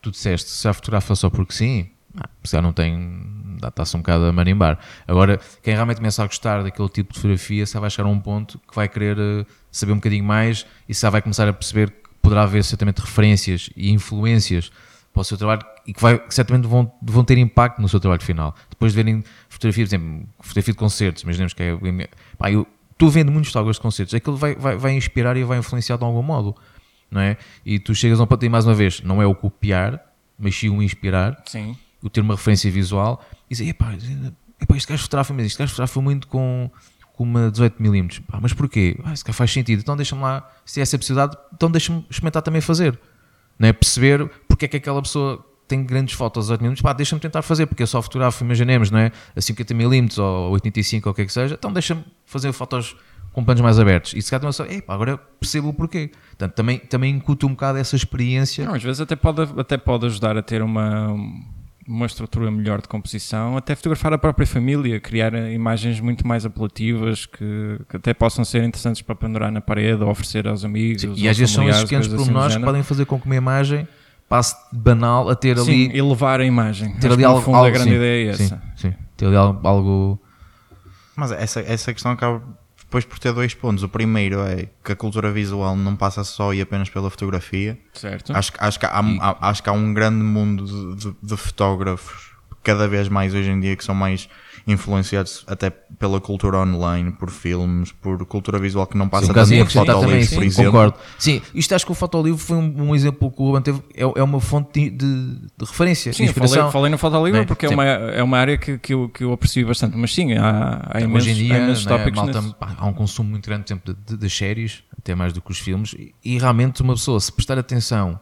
tu disseste, se já fotografa só porque sim, ah, se já não tem, está-se um bocado a marimbar. Agora, quem realmente começa a gostar daquele tipo de fotografia, se vai chegar a um ponto que vai querer eh, saber um bocadinho mais e se já vai começar a perceber que poderá haver certamente referências e influências para o seu trabalho e que, vai, que certamente vão, vão ter impacto no seu trabalho final. Depois de verem fotografia, por exemplo, fotografia de concertos, imaginemos que é. Pá, eu estou vendo muitos fotógrafos de concertos, aquilo vai, vai, vai inspirar e vai influenciar de algum modo, não é? E tu chegas a um ponto e mais uma vez, não é o copiar, mas sim o inspirar, Sim. o ter uma referência visual e dizer, epá, epá este gajo fotografa, mas este gajo fotografa muito com, com uma 18mm. Pá, mas porquê? Ah, isso faz sentido. Então deixa-me lá, se é essa possibilidade, então deixa-me experimentar também fazer. Não é? Perceber porque é que aquela pessoa tem grandes fotos a 18mm, pá, deixa-me tentar fazer, porque eu só fotografo, imaginemos, não é? A 50mm ou 85 ou o que é que seja, então deixa-me fazer fotos com planos mais abertos. E se calhar também só, agora percebo o porquê. Portanto, também, também incuto um bocado essa experiência. Não, às vezes até pode, até pode ajudar a ter uma, uma estrutura melhor de composição, até fotografar a própria família, criar imagens muito mais apelativas que, que até possam ser interessantes para pendurar na parede ou oferecer aos amigos. e aos às vezes são esses pequenos assim pormenores que podem fazer com que uma imagem passe de banal a ter Sim, ali elevar a imagem. ter Acho ali algo, fundo, algo a grande sim, ideia é sim, essa. sim. ter ali algo, algo- Mas essa, essa questão acaba depois por ter dois pontos. O primeiro é que a cultura visual não passa só e apenas pela fotografia. Certo? Acho, que- acho, que há, há- acho que há um grande mundo de, de- de fotógrafos, cada vez mais hoje em dia, que são mais influenciados até pela cultura online, por filmes, por cultura visual que não passa Sim, tanto por fotolivro, sim, por exemplo. concordo. Sim, isto acho que o fotolivro foi um, um exemplo que o Ruben teve, é, é uma fonte de, de- de referência, Sim, de falei, inspiração. falei no Fotolivro Né? porque é uma, é uma área que, que, eu, que eu aprecio bastante. Mas sim, há, há imensos, Hoje em dia, há imensos né, malta- há um consumo muito grande, exemplo, de, de- das séries, até mais do que os filmes, e, e realmente uma pessoa, se prestar atenção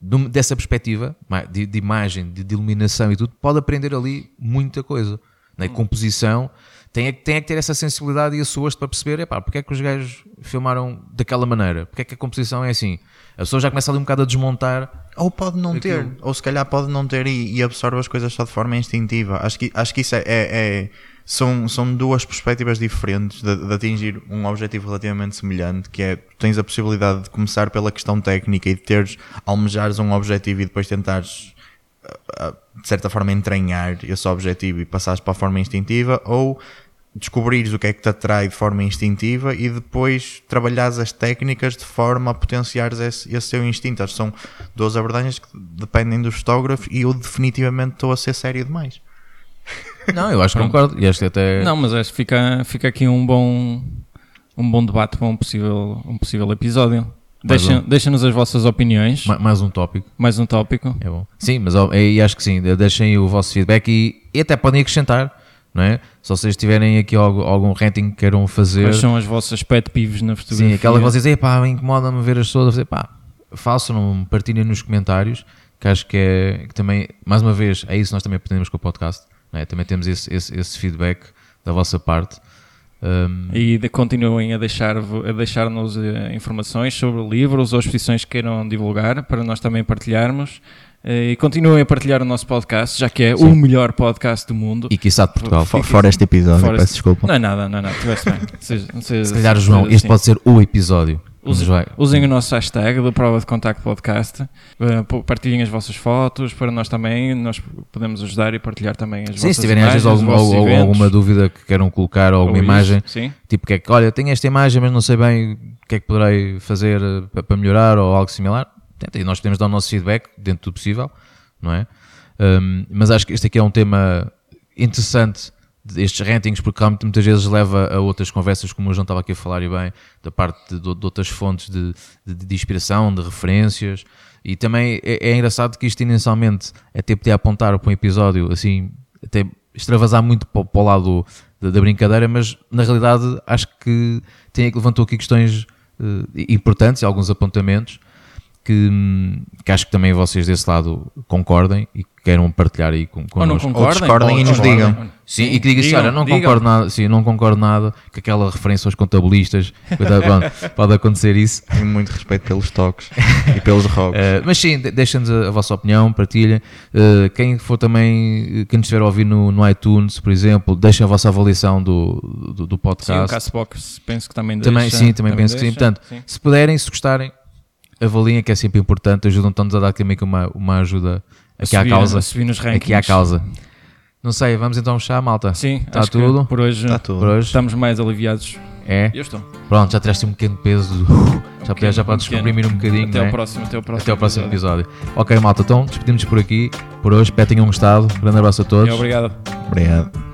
de- dessa perspectiva, de, de imagem, de, de iluminação e tudo, pode aprender ali muita coisa. Né? Composição, tem é, que- tem é que ter essa sensibilidade e esse gosto para perceber, epá, porque é que os gajos filmaram daquela maneira? Porque é que a composição é assim? A pessoa já começa ali um bocado a desmontar Ou pode não ter, Aquilo. ou se calhar pode não ter e, e absorve as coisas só de forma instintiva. Acho que, acho que isso é, é- é- são, são duas perspectivas diferentes de, de atingir um objetivo relativamente semelhante, que é tens a possibilidade de começar pela questão técnica e de teres, almejares um objetivo e depois tentares a- a- de certa forma entranhar esse objetivo e passares para a forma instintiva, ou descobrires o que é que te atrai de forma instintiva e depois trabalhares as técnicas de forma a potenciares esse, esse teu instinto. Acho que são duas abordagens que dependem dos fotógrafos e eu definitivamente estou a ser sério demais. Não, eu acho que concordo. E acho que até. Não, mas acho que fica, fica aqui um bom, um bom debate para um possível, um possível episódio. Deixa- um. Deixa-nos as vossas opiniões. ma- Mais um tópico. Mais um tópico. É bom. Sim, mas e acho que sim. Deixem o vosso feedback e, e até podem acrescentar, não é? Se vocês tiverem aqui algum, algum rating que queiram fazer. Quais são as vossas pet peeves na fotografia? Sim, aquela que vocês dizem, pá, incomoda-me ver as pessoas a fazer, pá, façam, partilhem nos comentários, que acho que é, que também, mais uma vez, é isso que nós também pretendemos com o podcast, é? também temos esse, esse, esse feedback da vossa parte. Um, E de- continuem a deixar- a deixar-nos eh, informações sobre livros ou exposições que queiram divulgar para nós também partilharmos. Eh, E continuem a partilhar o nosso podcast, já que é o melhor podcast do mundo. e quiçá de Portugal. Fo- Fora este episódio, Fora peço este- desculpa. Não é nada, não é nada. Tiveste bem. *laughs* Não seja- Se calhar, João, este assim. pode ser o episódio. Usem, o nosso hashtag do Prova de Contacto Podcast, eh, partilhem as vossas fotos para nós também, nós podemos ajudar e partilhar também as Sim, vossas se tiverem imagens, algum- alguma dúvida que queiram colocar ou alguma ou imagem, tipo que é que, olha, tenho esta imagem, mas não sei bem o que é que poderei fazer eh, pa- para melhorar ou algo similar, tenta, e nós podemos dar o nosso feedback dentro do possível, não é? Um, mas acho que este aqui é um tema interessante destes rankings, porque muitas vezes leva a outras conversas, como o João estava aqui a falar e bem, da parte de, de outras fontes de, de- de inspiração, de referências, e também é, é engraçado que isto inicialmente até podia apontar para um episódio assim, até extravasar muito para, para o lado da, da brincadeira, mas na realidade acho que tem, levantou aqui questões eh, importantes alguns apontamentos que, que acho que também vocês desse lado concordem e que queiram partilhar aí com, Ou não concordem. discordem ou e nos discordem. digam. Sim, e que diga assim, digam, olha, não digam. concordo nada, sim, não concordo nada com aquela referência aos contabilistas, *laughs* pode acontecer isso. Tenho muito respeito pelos toques e pelos rocos. Uh, *laughs* mas sim, de- deixem-nos a, a vossa opinião, partilhem. Uh, quem for também, uh, quem nos estiver a ouvir no, no iTunes, por exemplo, deixem a vossa avaliação do, do, do Sim, o podcast. Castbox penso que também deixa. também, sim, também, penso que sim. deixa, Portanto, sim. se puderem, se gostarem, avaliem, que é sempre importante, ajudam-nos a dar também uma, uma ajuda aqui à subir- causa. a subir nos rankings. Aqui à causa. Não sei, vamos então fechar, malta? Sim, Está acho que tudo? por hoje, Está tudo. Por hoje? estamos mais aliviados. É? Eu estou. Pronto, já tiraste um pequeno peso. Já, pequeno, já podes um comprimir um bocadinho. Até não é? ao próximo, até ao próximo. Até ao próximo episódio. Ok, malta, então despedimos por aqui. Por hoje, espero que tenham gostado. Grande abraço a todos. E obrigado. Obrigado.